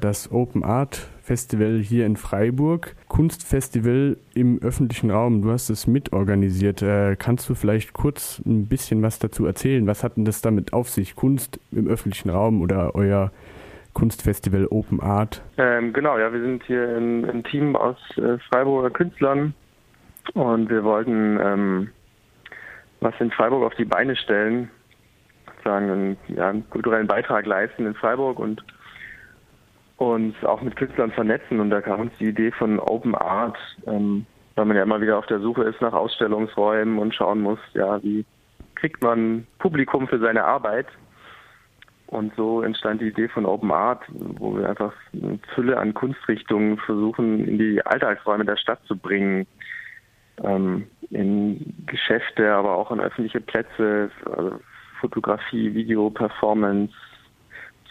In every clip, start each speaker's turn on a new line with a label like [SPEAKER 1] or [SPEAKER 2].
[SPEAKER 1] das Open Art Festival hier in Freiburg, Kunstfestival im öffentlichen Raum. Du hast es mitorganisiert. Äh, kannst du vielleicht kurz ein bisschen was dazu erzählen? Was hat denn das damit auf sich? Kunst im öffentlichen Raum oder euer Kunstfestival Open Art?
[SPEAKER 2] Ähm, genau, ja, wir sind hier ein, ein Team aus äh, Freiburger Künstlern und wir wollten ähm, was in Freiburg auf die Beine stellen, sagen einen, ja, einen kulturellen Beitrag leisten in Freiburg und uns auch mit Künstlern vernetzen. Und da kam uns die Idee von Open Art, ähm, weil man ja immer wieder auf der Suche ist nach Ausstellungsräumen und schauen muss, ja, wie kriegt man Publikum für seine Arbeit. Und so entstand die Idee von Open Art, wo wir einfach eine Fülle an Kunstrichtungen versuchen, in die Alltagsräume der Stadt zu bringen. Ähm, in Geschäfte, aber auch in öffentliche Plätze, also Fotografie, Video, Performance,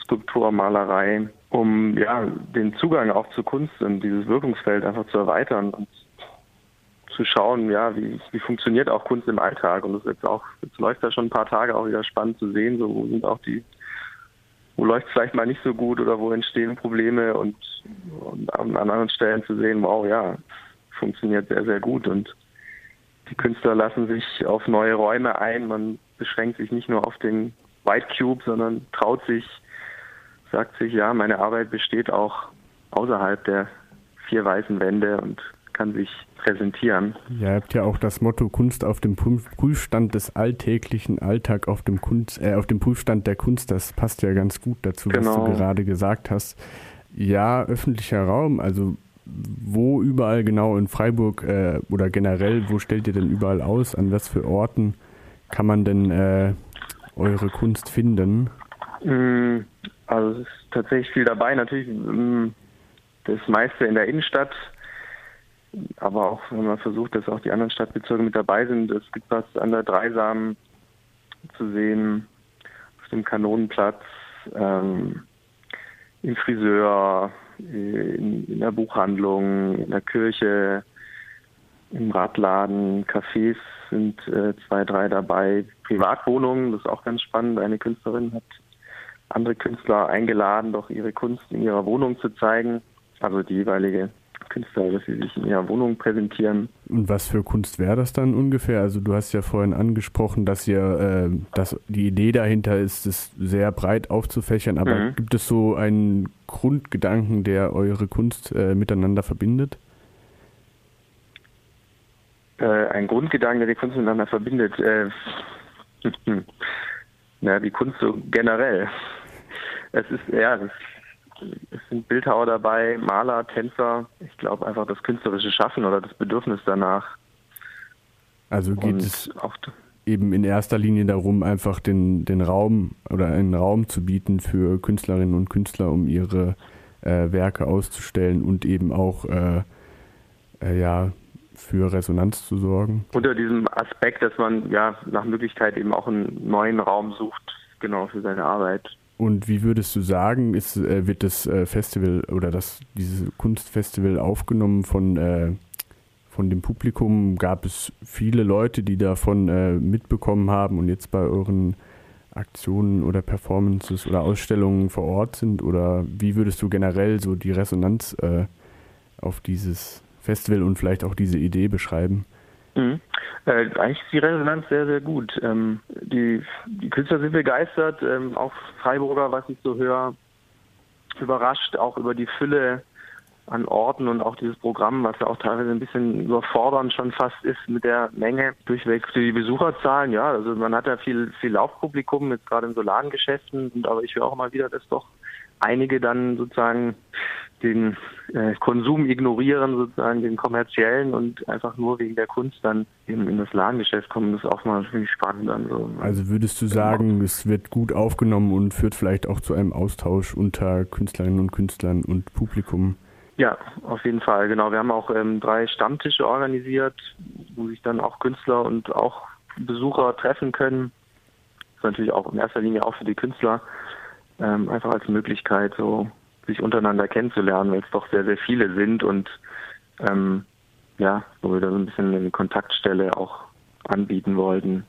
[SPEAKER 2] Skulptur, Malerei um ja den Zugang auch zur Kunst und dieses Wirkungsfeld einfach zu erweitern und zu schauen, ja, wie, wie funktioniert auch Kunst im Alltag. Und das jetzt auch, jetzt läuft da schon ein paar Tage auch wieder spannend zu sehen, so wo sind auch die, wo läuft es vielleicht mal nicht so gut oder wo entstehen Probleme und, und an anderen Stellen zu sehen, wow, ja, funktioniert sehr, sehr gut und die Künstler lassen sich auf neue Räume ein. Man beschränkt sich nicht nur auf den White Cube, sondern traut sich sagt sich, ja, meine Arbeit besteht auch außerhalb der vier weißen Wände und kann sich präsentieren.
[SPEAKER 1] Ja, ihr habt ja auch das Motto Kunst auf dem Prüfstand des alltäglichen Alltag auf dem Kunst, äh, auf dem Prüfstand der Kunst. Das passt ja ganz gut dazu, genau. was du genau. gerade gesagt hast. Ja, öffentlicher Raum, also wo überall genau in Freiburg äh, oder generell, wo stellt ihr denn überall aus? An was für Orten kann man denn äh, eure Kunst finden?
[SPEAKER 2] Also es ist tatsächlich viel dabei. Natürlich ähm, das meiste in der Innenstadt, aber auch wenn man versucht, dass auch die anderen Stadtbezirke mit dabei sind. Es gibt was an der Dreisam zu sehen, auf dem Kanonenplatz, ähm, im Friseur, in, in, der Buchhandlung, in der Kirche, im Radladen, Cafés sind äh, zwei, drei dabei. Privatwohnungen, das ist auch ganz spannend. Eine Künstlerin hat andere Künstler eingeladen, doch ihre Kunst in ihrer Wohnung zu zeigen. Also die jeweilige Künstler, dass sie sich in ihrer Wohnung präsentieren.
[SPEAKER 1] Und was für Kunst wäre das dann ungefähr? Also du hast ja vorhin angesprochen, dass ihr, äh, dass die Idee dahinter ist, es sehr breit aufzufächern. Aber mhm. gibt es so einen Grundgedanken, der eure Kunst äh, miteinander verbindet?
[SPEAKER 2] Äh, ein Grundgedanke, der die Kunst miteinander verbindet. Na, die Kunst so generell es ist, ja, es, es sind Bildhauer dabei, Maler, Tänzer. Ich glaube einfach das künstlerische Schaffen oder das Bedürfnis danach.
[SPEAKER 1] Also geht Und es auch eben in erster Linie darum, einfach den, den Raum oder einen Raum zu bieten für Künstlerinnen und Künstler, um ihre äh, Werke auszustellen und eben auch äh, äh, ja, für Resonanz zu sorgen.
[SPEAKER 2] Unter diesem Aspekt, dass man ja nach Möglichkeit eben auch einen neuen Raum sucht, genau für seine Arbeit.
[SPEAKER 1] Und wie würdest du sagen, ist, äh, wird das äh, Festival oder das, dieses Kunstfestival aufgenommen von, äh, von dem Publikum? Gab es viele Leute, die davon äh, mitbekommen haben und jetzt bei euren Aktionen oder Performances oder Ausstellungen vor Ort sind? Oder wie würdest du generell so die Resonanz äh, auf dieses Festival und vielleicht auch diese Idee beschreiben?
[SPEAKER 2] Mhm. Äh, eigentlich ist die Resonanz sehr, sehr gut. Ähm, die, die Künstler sind begeistert, ähm, auch Freiburger, was ich so höre, überrascht auch über die Fülle an Orten und auch dieses Programm, was ja auch teilweise ein bisschen überfordernd schon fast ist mit der Menge durchweg die Besucherzahlen. Ja, also man hat ja viel, viel Laufpublikum, jetzt gerade in Solarengeschäften, aber ich höre auch mal wieder, dass doch einige dann sozusagen den äh, Konsum ignorieren, sozusagen den kommerziellen und einfach nur wegen der Kunst dann in, in das Ladengeschäft kommen. Das ist auch mal ziemlich spannend. Dann so.
[SPEAKER 1] Also würdest du sagen, es wird gut aufgenommen und führt vielleicht auch zu einem Austausch unter Künstlerinnen und Künstlern und Publikum?
[SPEAKER 2] Ja, auf jeden Fall, genau. Wir haben auch ähm, drei Stammtische organisiert, wo sich dann auch Künstler und auch Besucher treffen können. Das ist natürlich auch in erster Linie auch für die Künstler ähm, einfach als Möglichkeit, so sich untereinander kennenzulernen, weil es doch sehr, sehr viele sind und ähm, ja, wo wir da so ein bisschen eine Kontaktstelle auch anbieten wollten.